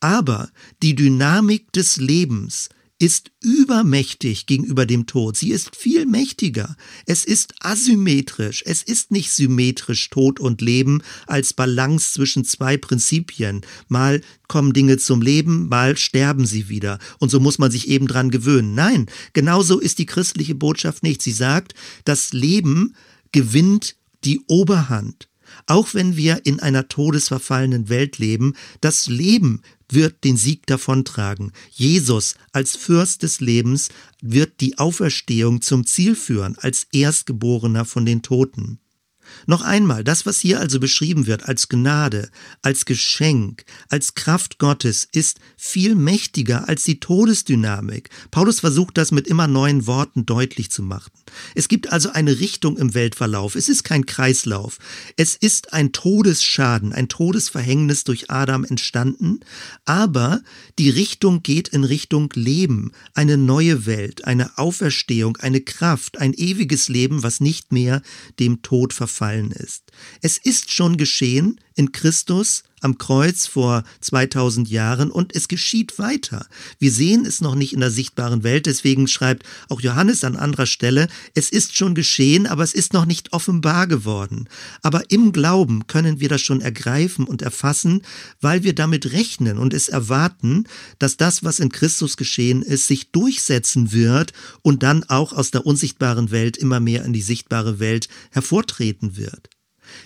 Aber die Dynamik des Lebens ist übermächtig gegenüber dem Tod. Sie ist viel mächtiger. Es ist asymmetrisch. Es ist nicht symmetrisch Tod und Leben als Balance zwischen zwei Prinzipien. Mal kommen Dinge zum Leben, mal sterben sie wieder. Und so muss man sich eben dran gewöhnen. Nein, genauso ist die christliche Botschaft nicht. Sie sagt, das Leben gewinnt die Oberhand. Auch wenn wir in einer todesverfallenen Welt leben, das Leben wird den Sieg davontragen. Jesus als Fürst des Lebens wird die Auferstehung zum Ziel führen, als Erstgeborener von den Toten. Noch einmal, das, was hier also beschrieben wird als Gnade, als Geschenk, als Kraft Gottes, ist viel mächtiger als die Todesdynamik. Paulus versucht das mit immer neuen Worten deutlich zu machen. Es gibt also eine Richtung im Weltverlauf. Es ist kein Kreislauf. Es ist ein Todesschaden, ein Todesverhängnis durch Adam entstanden, aber die Richtung geht in Richtung Leben, eine neue Welt, eine Auferstehung, eine Kraft, ein ewiges Leben, was nicht mehr dem Tod verfallen gefallen ist. Es ist schon geschehen in Christus am Kreuz vor 2000 Jahren und es geschieht weiter. Wir sehen es noch nicht in der sichtbaren Welt, deswegen schreibt auch Johannes an anderer Stelle, es ist schon geschehen, aber es ist noch nicht offenbar geworden. Aber im Glauben können wir das schon ergreifen und erfassen, weil wir damit rechnen und es erwarten, dass das, was in Christus geschehen ist, sich durchsetzen wird und dann auch aus der unsichtbaren Welt immer mehr in die sichtbare Welt hervortreten wird.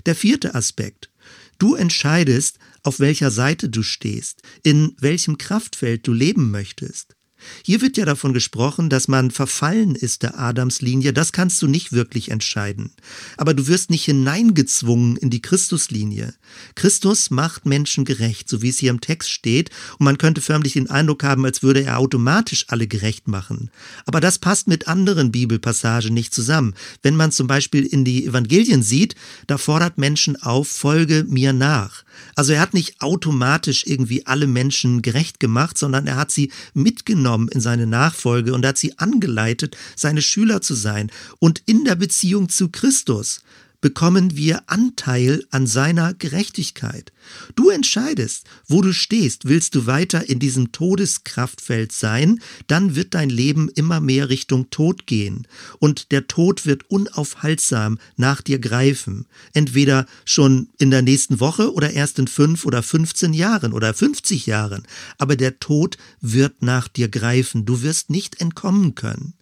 Der vierte Aspekt. Du entscheidest, auf welcher Seite du stehst, in welchem Kraftfeld du leben möchtest. Hier wird ja davon gesprochen, dass man verfallen ist der Adamslinie. Das kannst du nicht wirklich entscheiden. Aber du wirst nicht hineingezwungen in die Christuslinie. Christus macht Menschen gerecht, so wie es hier im Text steht. Und man könnte förmlich den Eindruck haben, als würde er automatisch alle gerecht machen. Aber das passt mit anderen Bibelpassagen nicht zusammen. Wenn man zum Beispiel in die Evangelien sieht, da fordert Menschen auf, folge mir nach. Also er hat nicht automatisch irgendwie alle Menschen gerecht gemacht, sondern er hat sie mitgenommen in seine Nachfolge und hat sie angeleitet, seine Schüler zu sein. Und in der Beziehung zu Christus bekommen wir Anteil an seiner Gerechtigkeit. Du entscheidest, wo du stehst. Willst du weiter in diesem Todeskraftfeld sein, dann wird dein Leben immer mehr Richtung Tod gehen. Und der Tod wird unaufhaltsam nach dir greifen. Entweder schon in der nächsten Woche oder erst in fünf oder 15 Jahren oder 50 Jahren. Aber der Tod wird nach dir greifen. Du wirst nicht entkommen können.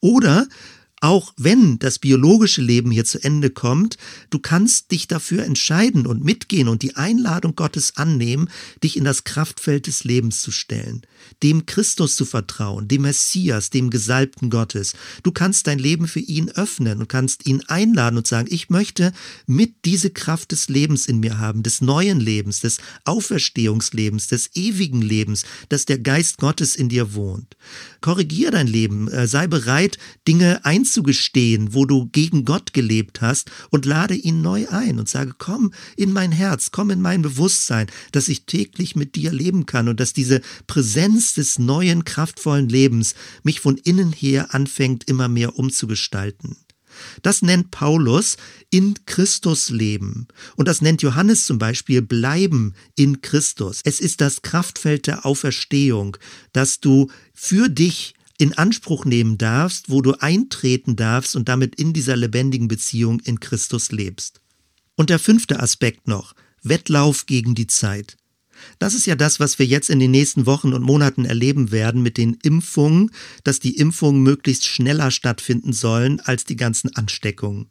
Oder auch wenn das biologische Leben hier zu Ende kommt, du kannst dich dafür entscheiden und mitgehen und die Einladung Gottes annehmen, dich in das Kraftfeld des Lebens zu stellen, dem Christus zu vertrauen, dem Messias, dem Gesalbten Gottes. Du kannst dein Leben für ihn öffnen und kannst ihn einladen und sagen, ich möchte mit diese Kraft des Lebens in mir haben, des neuen Lebens, des Auferstehungslebens, des ewigen Lebens, dass der Geist Gottes in dir wohnt. Korrigier dein Leben, äh, sei bereit, Dinge einzugestehen, wo du gegen Gott gelebt hast und lade ihn neu ein und sage, komm in mein Herz, komm in mein Bewusstsein, dass ich täglich mit dir leben kann und dass diese Präsenz des neuen, kraftvollen Lebens mich von innen her anfängt, immer mehr umzugestalten. Das nennt Paulus in Christus leben. Und das nennt Johannes zum Beispiel bleiben in Christus. Es ist das Kraftfeld der Auferstehung, dass du für dich in Anspruch nehmen darfst, wo du eintreten darfst und damit in dieser lebendigen Beziehung in Christus lebst. Und der fünfte Aspekt noch, Wettlauf gegen die Zeit. Das ist ja das, was wir jetzt in den nächsten Wochen und Monaten erleben werden mit den Impfungen, dass die Impfungen möglichst schneller stattfinden sollen als die ganzen Ansteckungen.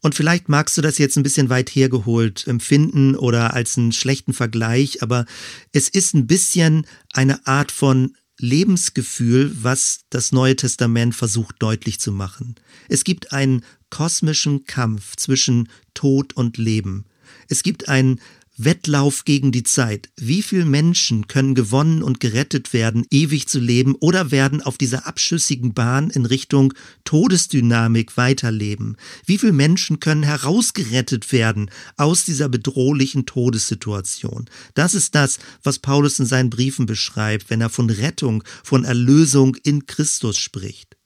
Und vielleicht magst du das jetzt ein bisschen weit hergeholt empfinden oder als einen schlechten Vergleich, aber es ist ein bisschen eine Art von Lebensgefühl, was das Neue Testament versucht deutlich zu machen. Es gibt einen kosmischen Kampf zwischen Tod und Leben. Es gibt einen Wettlauf gegen die Zeit. Wie viele Menschen können gewonnen und gerettet werden, ewig zu leben oder werden auf dieser abschüssigen Bahn in Richtung Todesdynamik weiterleben? Wie viele Menschen können herausgerettet werden aus dieser bedrohlichen Todessituation? Das ist das, was Paulus in seinen Briefen beschreibt, wenn er von Rettung, von Erlösung in Christus spricht.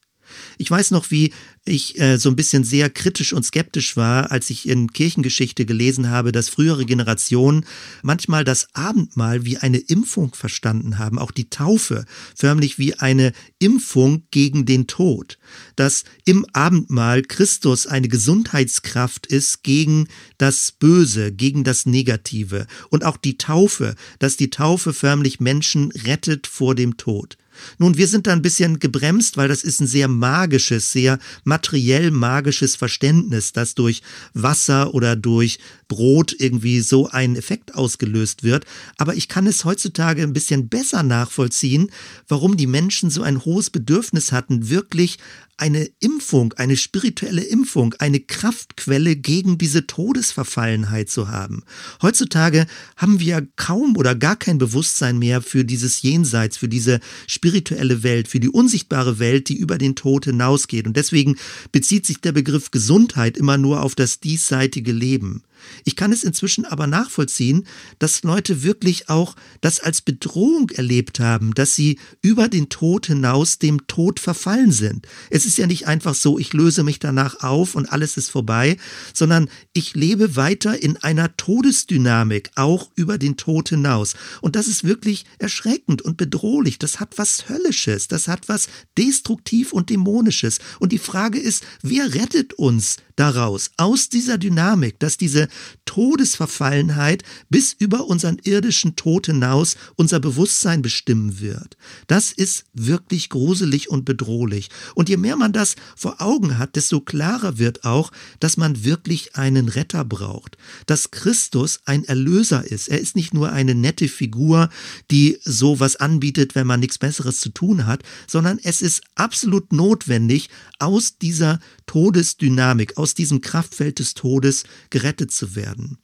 Ich weiß noch, wie ich äh, so ein bisschen sehr kritisch und skeptisch war, als ich in Kirchengeschichte gelesen habe, dass frühere Generationen manchmal das Abendmahl wie eine Impfung verstanden haben, auch die Taufe förmlich wie eine Impfung gegen den Tod, dass im Abendmahl Christus eine Gesundheitskraft ist gegen das Böse, gegen das Negative und auch die Taufe, dass die Taufe förmlich Menschen rettet vor dem Tod. Nun, wir sind da ein bisschen gebremst, weil das ist ein sehr magisches, sehr materiell magisches Verständnis, das durch Wasser oder durch Brot irgendwie so ein Effekt ausgelöst wird. Aber ich kann es heutzutage ein bisschen besser nachvollziehen, warum die Menschen so ein hohes Bedürfnis hatten, wirklich eine Impfung, eine spirituelle Impfung, eine Kraftquelle gegen diese Todesverfallenheit zu haben. Heutzutage haben wir kaum oder gar kein Bewusstsein mehr für dieses Jenseits, für diese spirituelle Welt, für die unsichtbare Welt, die über den Tod hinausgeht. Und deswegen bezieht sich der Begriff Gesundheit immer nur auf das diesseitige Leben. Ich kann es inzwischen aber nachvollziehen, dass Leute wirklich auch das als Bedrohung erlebt haben, dass sie über den Tod hinaus dem Tod verfallen sind. Es ist ja nicht einfach so, ich löse mich danach auf und alles ist vorbei, sondern ich lebe weiter in einer Todesdynamik, auch über den Tod hinaus. Und das ist wirklich erschreckend und bedrohlich. Das hat was Höllisches, das hat was Destruktiv und Dämonisches. Und die Frage ist, wer rettet uns daraus, aus dieser Dynamik, dass diese Todesverfallenheit bis über unseren irdischen Tod hinaus unser Bewusstsein bestimmen wird. Das ist wirklich gruselig und bedrohlich. Und je mehr man das vor Augen hat, desto klarer wird auch, dass man wirklich einen Retter braucht, dass Christus ein Erlöser ist. Er ist nicht nur eine nette Figur, die sowas anbietet, wenn man nichts Besseres zu tun hat, sondern es ist absolut notwendig, aus dieser Todesdynamik, aus diesem Kraftfeld des Todes gerettet zu werden.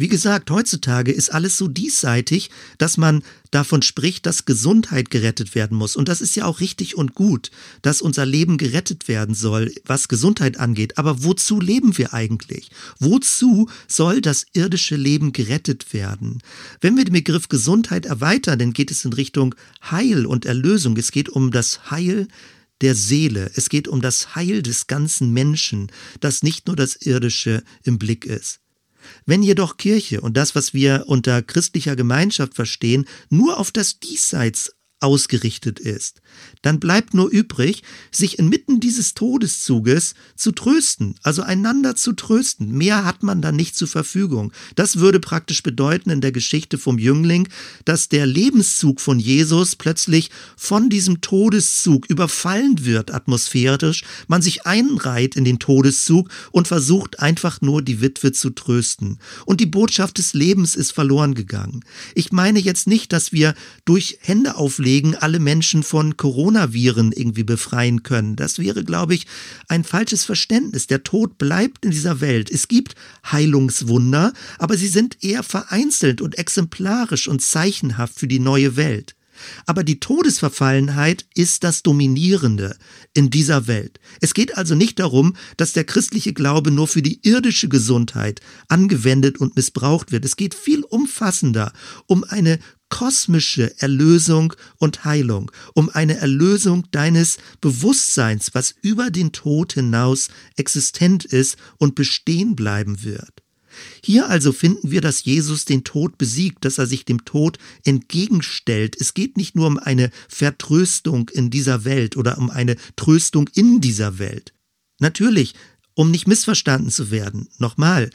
Wie gesagt, heutzutage ist alles so diesseitig, dass man davon spricht, dass Gesundheit gerettet werden muss. Und das ist ja auch richtig und gut, dass unser Leben gerettet werden soll, was Gesundheit angeht. Aber wozu leben wir eigentlich? Wozu soll das irdische Leben gerettet werden? Wenn wir den Begriff Gesundheit erweitern, dann geht es in Richtung Heil und Erlösung. Es geht um das Heil der Seele. Es geht um das Heil des ganzen Menschen, dass nicht nur das Irdische im Blick ist. Wenn jedoch Kirche und das, was wir unter christlicher Gemeinschaft verstehen, nur auf das Diesseits ausgerichtet ist, dann bleibt nur übrig, sich inmitten dieses Todeszuges zu trösten, also einander zu trösten. Mehr hat man dann nicht zur Verfügung. Das würde praktisch bedeuten in der Geschichte vom Jüngling, dass der Lebenszug von Jesus plötzlich von diesem Todeszug überfallen wird atmosphärisch, man sich einreiht in den Todeszug und versucht einfach nur die Witwe zu trösten. Und die Botschaft des Lebens ist verloren gegangen. Ich meine jetzt nicht, dass wir durch Hände auflegen alle Menschen von Coronaviren irgendwie befreien können. Das wäre, glaube ich, ein falsches Verständnis. Der Tod bleibt in dieser Welt. Es gibt Heilungswunder, aber sie sind eher vereinzelt und exemplarisch und zeichenhaft für die neue Welt. Aber die Todesverfallenheit ist das Dominierende in dieser Welt. Es geht also nicht darum, dass der christliche Glaube nur für die irdische Gesundheit angewendet und missbraucht wird. Es geht viel umfassender um eine kosmische Erlösung und Heilung, um eine Erlösung deines Bewusstseins, was über den Tod hinaus existent ist und bestehen bleiben wird. Hier also finden wir, dass Jesus den Tod besiegt, dass er sich dem Tod entgegenstellt. Es geht nicht nur um eine Vertröstung in dieser Welt oder um eine Tröstung in dieser Welt. Natürlich, um nicht missverstanden zu werden, nochmal,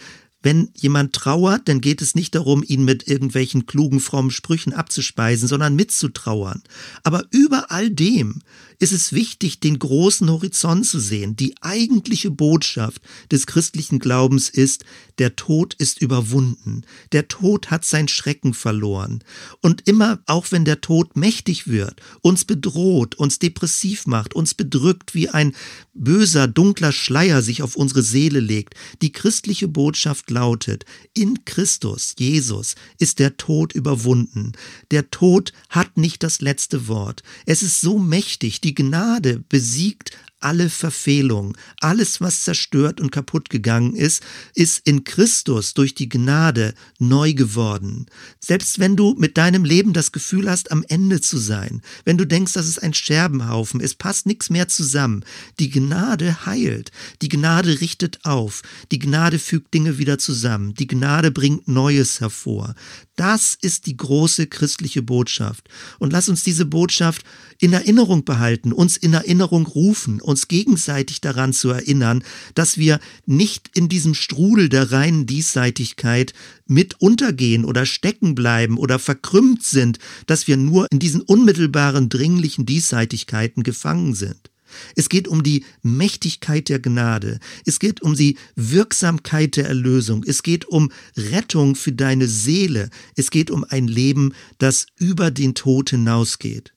Wenn jemand trauert, dann geht es nicht darum, ihn mit irgendwelchen klugen, frommen Sprüchen abzuspeisen, sondern mitzutrauern. Aber über all dem ist es wichtig, den großen Horizont zu sehen. Die eigentliche Botschaft des christlichen Glaubens ist, der Tod ist überwunden. Der Tod hat sein Schrecken verloren. Und immer, auch wenn der Tod mächtig wird, uns bedroht, uns depressiv macht, uns bedrückt, wie ein böser, dunkler Schleier sich auf unsere Seele legt, die christliche Botschaft lautet, in Christus, Jesus, ist der Tod überwunden. Der Tod hat nicht das letzte Wort. Es ist so mächtig, die Gnade besiegt alle Verfehlung, alles, was zerstört und kaputt gegangen ist, ist in Christus durch die Gnade neu geworden. Selbst wenn du mit deinem Leben das Gefühl hast, am Ende zu sein, wenn du denkst, das ist ein Scherbenhaufen, es passt nichts mehr zusammen, die Gnade heilt, die Gnade richtet auf, die Gnade fügt Dinge wieder zusammen, die Gnade bringt Neues hervor. Das ist die große christliche Botschaft. Und lass uns diese Botschaft in Erinnerung behalten, uns in Erinnerung rufen, uns gegenseitig daran zu erinnern, dass wir nicht in diesem Strudel der reinen Diesseitigkeit mit untergehen oder stecken bleiben oder verkrümmt sind, dass wir nur in diesen unmittelbaren, dringlichen Diesseitigkeiten gefangen sind. Es geht um die Mächtigkeit der Gnade. Es geht um die Wirksamkeit der Erlösung. Es geht um Rettung für deine Seele. Es geht um ein Leben, das über den Tod hinausgeht.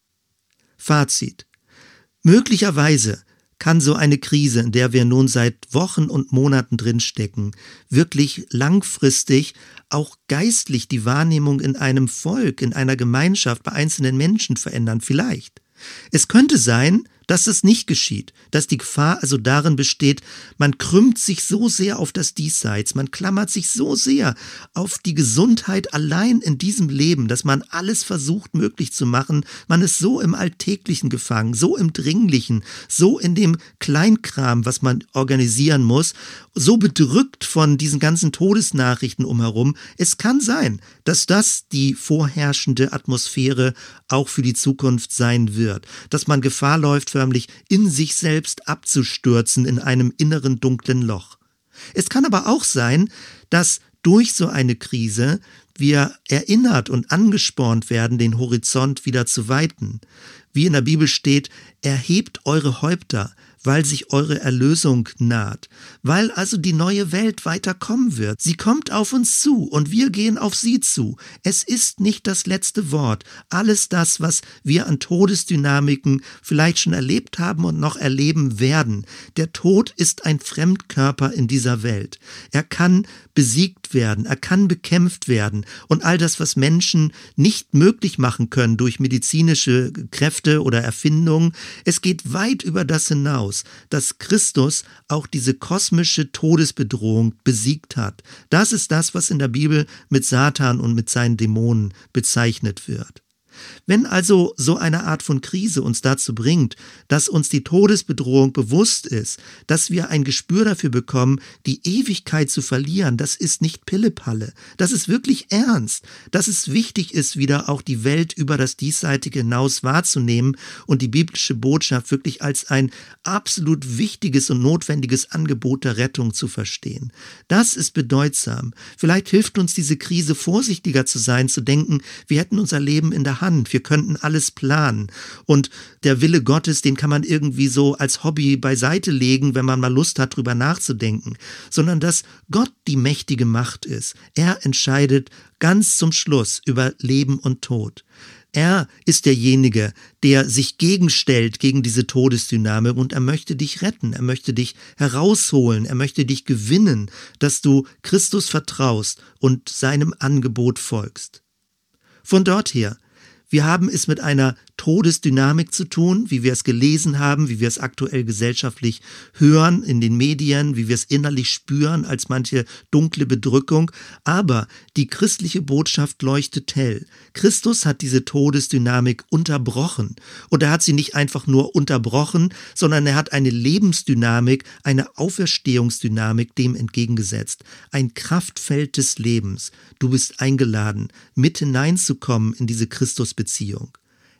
Fazit. Möglicherweise kann so eine Krise, in der wir nun seit Wochen und Monaten drinstecken, wirklich langfristig auch geistlich die Wahrnehmung in einem Volk, in einer Gemeinschaft, bei einzelnen Menschen verändern? Vielleicht. Es könnte sein, dass es nicht geschieht, dass die Gefahr also darin besteht, man krümmt sich so sehr auf das Diesseits, man klammert sich so sehr auf die Gesundheit allein in diesem Leben, dass man alles versucht möglich zu machen, man ist so im Alltäglichen gefangen, so im Dringlichen, so in dem Kleinkram, was man organisieren muss, so bedrückt von diesen ganzen Todesnachrichten umherum. Es kann sein, dass das die vorherrschende Atmosphäre auch für die Zukunft sein wird, dass man Gefahr läuft, förmlich in sich selbst abzustürzen in einem inneren dunklen Loch. Es kann aber auch sein, dass durch so eine Krise wir erinnert und angespornt werden, den Horizont wieder zu weiten. Wie in der Bibel steht, erhebt eure Häupter, weil sich eure Erlösung naht, weil also die neue Welt weiterkommen wird. Sie kommt auf uns zu und wir gehen auf sie zu. Es ist nicht das letzte Wort. Alles das, was wir an Todesdynamiken vielleicht schon erlebt haben und noch erleben werden. Der Tod ist ein Fremdkörper in dieser Welt. Er kann besiegt werden, er kann bekämpft werden und all das, was Menschen nicht möglich machen können durch medizinische Kräfte oder Erfindungen, es geht weit über das hinaus, dass Christus auch diese kosmische Todesbedrohung besiegt hat. Das ist das, was in der Bibel mit Satan und mit seinen Dämonen bezeichnet wird. Wenn also so eine Art von Krise uns dazu bringt, dass uns die Todesbedrohung bewusst ist, dass wir ein Gespür dafür bekommen, die Ewigkeit zu verlieren, das ist nicht Pillepalle, das ist wirklich ernst, dass es wichtig ist, wieder auch die Welt über das Diesseitige hinaus wahrzunehmen und die biblische Botschaft wirklich als ein absolut wichtiges und notwendiges Angebot der Rettung zu verstehen. Das ist bedeutsam. Vielleicht hilft uns diese Krise vorsichtiger zu sein, zu denken, wir hätten unser Leben in der Hand Hand, wir könnten alles planen. Und der Wille Gottes, den kann man irgendwie so als Hobby beiseite legen, wenn man mal Lust hat, drüber nachzudenken, sondern dass Gott die mächtige Macht ist. Er entscheidet ganz zum Schluss über Leben und Tod. Er ist derjenige, der sich gegenstellt gegen diese Todesdynamik und er möchte dich retten, er möchte dich herausholen, er möchte dich gewinnen, dass du Christus vertraust und seinem Angebot folgst. Von dort her wir haben es mit einer Todesdynamik zu tun, wie wir es gelesen haben, wie wir es aktuell gesellschaftlich hören in den Medien, wie wir es innerlich spüren als manche dunkle Bedrückung. Aber die christliche Botschaft leuchtet hell. Christus hat diese Todesdynamik unterbrochen. Und er hat sie nicht einfach nur unterbrochen, sondern er hat eine Lebensdynamik, eine Auferstehungsdynamik dem entgegengesetzt. Ein Kraftfeld des Lebens. Du bist eingeladen, mit hineinzukommen in diese Christusbeziehung.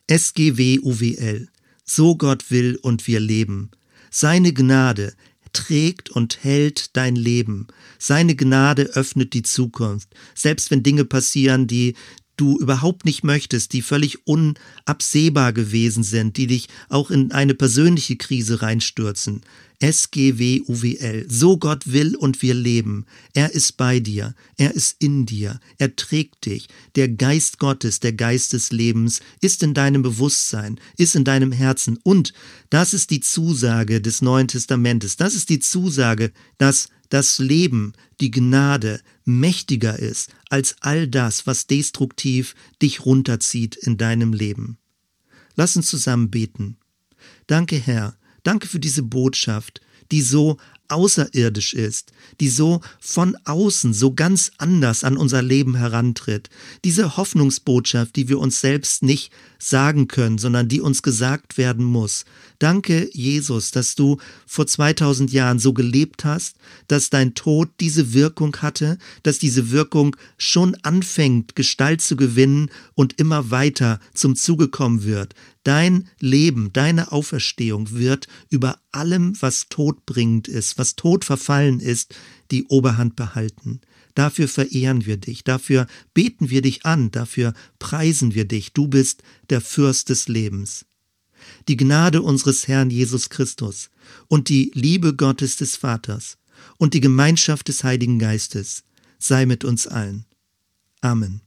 SGWUWL. So Gott will und wir leben. Seine Gnade trägt und hält dein Leben. Seine Gnade öffnet die Zukunft. Selbst wenn Dinge passieren, die du überhaupt nicht möchtest, die völlig unabsehbar gewesen sind, die dich auch in eine persönliche Krise reinstürzen. SGWUWL. So Gott will und wir leben. Er ist bei dir. Er ist in dir. Er trägt dich. Der Geist Gottes, der Geist des Lebens ist in deinem Bewusstsein, ist in deinem Herzen. Und das ist die Zusage des Neuen Testamentes. Das ist die Zusage, dass das Leben, die Gnade mächtiger ist als all das, was destruktiv dich runterzieht in deinem Leben. Lass uns zusammen beten. Danke, Herr, Danke für diese Botschaft, die so außerirdisch ist, die so von außen so ganz anders an unser Leben herantritt. Diese Hoffnungsbotschaft, die wir uns selbst nicht sagen können, sondern die uns gesagt werden muss. Danke, Jesus, dass du vor 2000 Jahren so gelebt hast, dass dein Tod diese Wirkung hatte, dass diese Wirkung schon anfängt, Gestalt zu gewinnen und immer weiter zum Zuge kommen wird. Dein Leben, deine Auferstehung wird über allem, was todbringend ist, was tot verfallen ist, die Oberhand behalten. Dafür verehren wir dich, dafür beten wir dich an, dafür preisen wir dich. Du bist der Fürst des Lebens. Die Gnade unseres Herrn Jesus Christus und die Liebe Gottes des Vaters und die Gemeinschaft des Heiligen Geistes sei mit uns allen. Amen.